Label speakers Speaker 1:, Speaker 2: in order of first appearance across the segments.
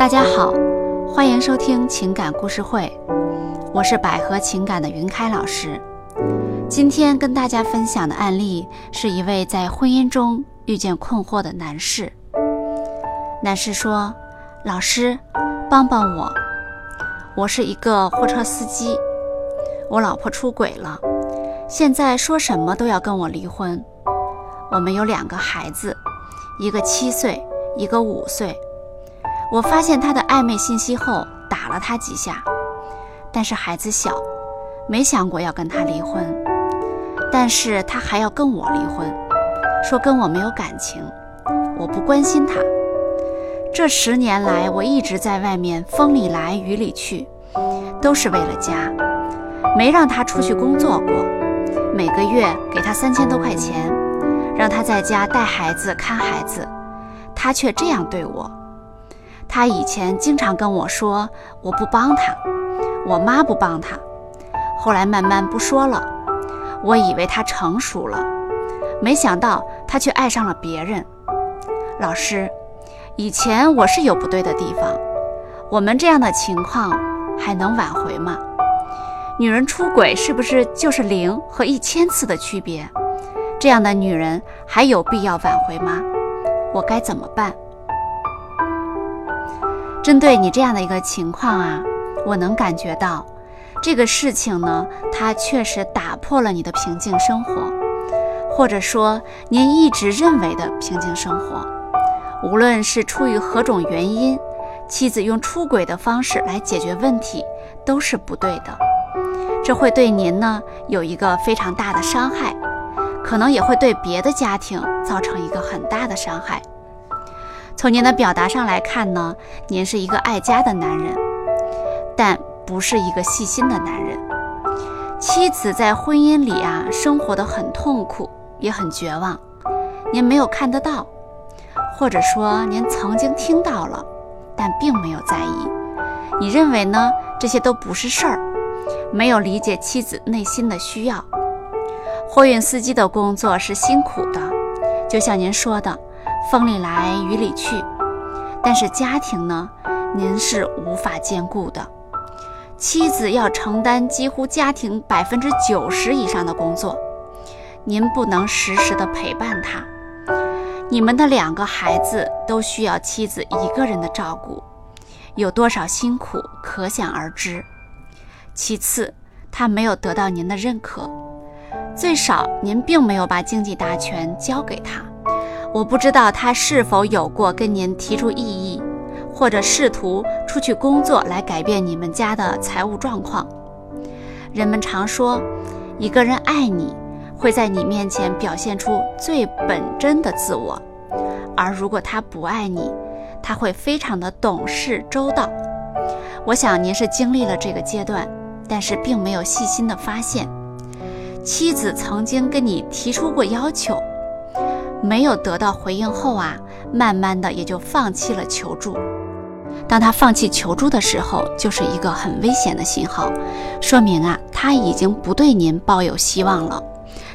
Speaker 1: 大家好，欢迎收听情感故事会，我是百合情感的云开老师。今天跟大家分享的案例是一位在婚姻中遇见困惑的男士。男士说：“老师，帮帮我，我是一个货车司机，我老婆出轨了，现在说什么都要跟我离婚。我们有两个孩子，一个七岁，一个五岁。我发现他的暧昧信息后，打了他几下，但是孩子小，没想过要跟他离婚。”但是他还要跟我离婚，说跟我没有感情，我不关心他。这十年来，我一直在外面风里来雨里去，都是为了家，没让他出去工作过。每个月给他三千多块钱，让他在家带孩子看孩子，他却这样对我。他以前经常跟我说我不帮他，我妈不帮他，后来慢慢不说了。我以为他成熟了，没想到他却爱上了别人。老师，以前我是有不对的地方，我们这样的情况还能挽回吗？女人出轨是不是就是零和一千次的区别？这样的女人还有必要挽回吗？我该怎么办？针对你这样的一个情况啊，我能感觉到。这个事情呢，它确实打破了你的平静生活，或者说您一直认为的平静生活。无论是出于何种原因，妻子用出轨的方式来解决问题，都是不对的。这会对您呢有一个非常大的伤害，可能也会对别的家庭造成一个很大的伤害。从您的表达上来看呢，您是一个爱家的男人，但。不是一个细心的男人，妻子在婚姻里啊，生活的很痛苦，也很绝望。您没有看得到，或者说您曾经听到了，但并没有在意。你认为呢？这些都不是事儿，没有理解妻子内心的需要。货运司机的工作是辛苦的，就像您说的，风里来雨里去。但是家庭呢，您是无法兼顾的。妻子要承担几乎家庭百分之九十以上的工作，您不能时时的陪伴他。你们的两个孩子都需要妻子一个人的照顾，有多少辛苦可想而知。其次，他没有得到您的认可，最少您并没有把经济大权交给他。我不知道他是否有过跟您提出异议。或者试图出去工作来改变你们家的财务状况。人们常说，一个人爱你会在你面前表现出最本真的自我，而如果他不爱你，他会非常的懂事周到。我想您是经历了这个阶段，但是并没有细心的发现，妻子曾经跟你提出过要求，没有得到回应后啊，慢慢的也就放弃了求助。当他放弃求助的时候，就是一个很危险的信号，说明啊，他已经不对您抱有希望了。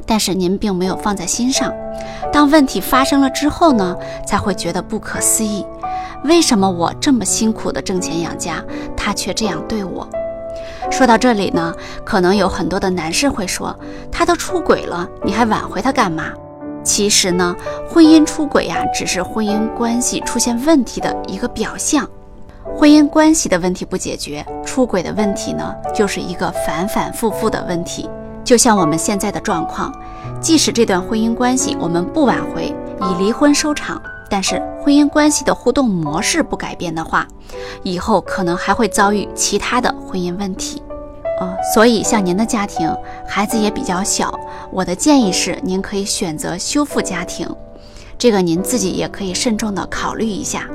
Speaker 1: 但是您并没有放在心上。当问题发生了之后呢，才会觉得不可思议：为什么我这么辛苦的挣钱养家，他却这样对我？说到这里呢，可能有很多的男士会说，他都出轨了，你还挽回他干嘛？其实呢，婚姻出轨呀，只是婚姻关系出现问题的一个表象。婚姻关系的问题不解决，出轨的问题呢，就是一个反反复复的问题。就像我们现在的状况，即使这段婚姻关系我们不挽回，以离婚收场，但是婚姻关系的互动模式不改变的话，以后可能还会遭遇其他的婚姻问题。啊，所以像您的家庭，孩子也比较小，我的建议是，您可以选择修复家庭，这个您自己也可以慎重的考虑一下。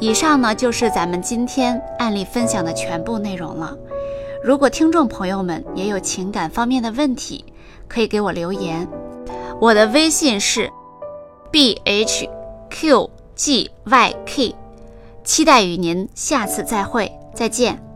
Speaker 1: 以上呢就是咱们今天案例分享的全部内容了。如果听众朋友们也有情感方面的问题，可以给我留言。我的微信是 b h q g y k，期待与您下次再会，再见。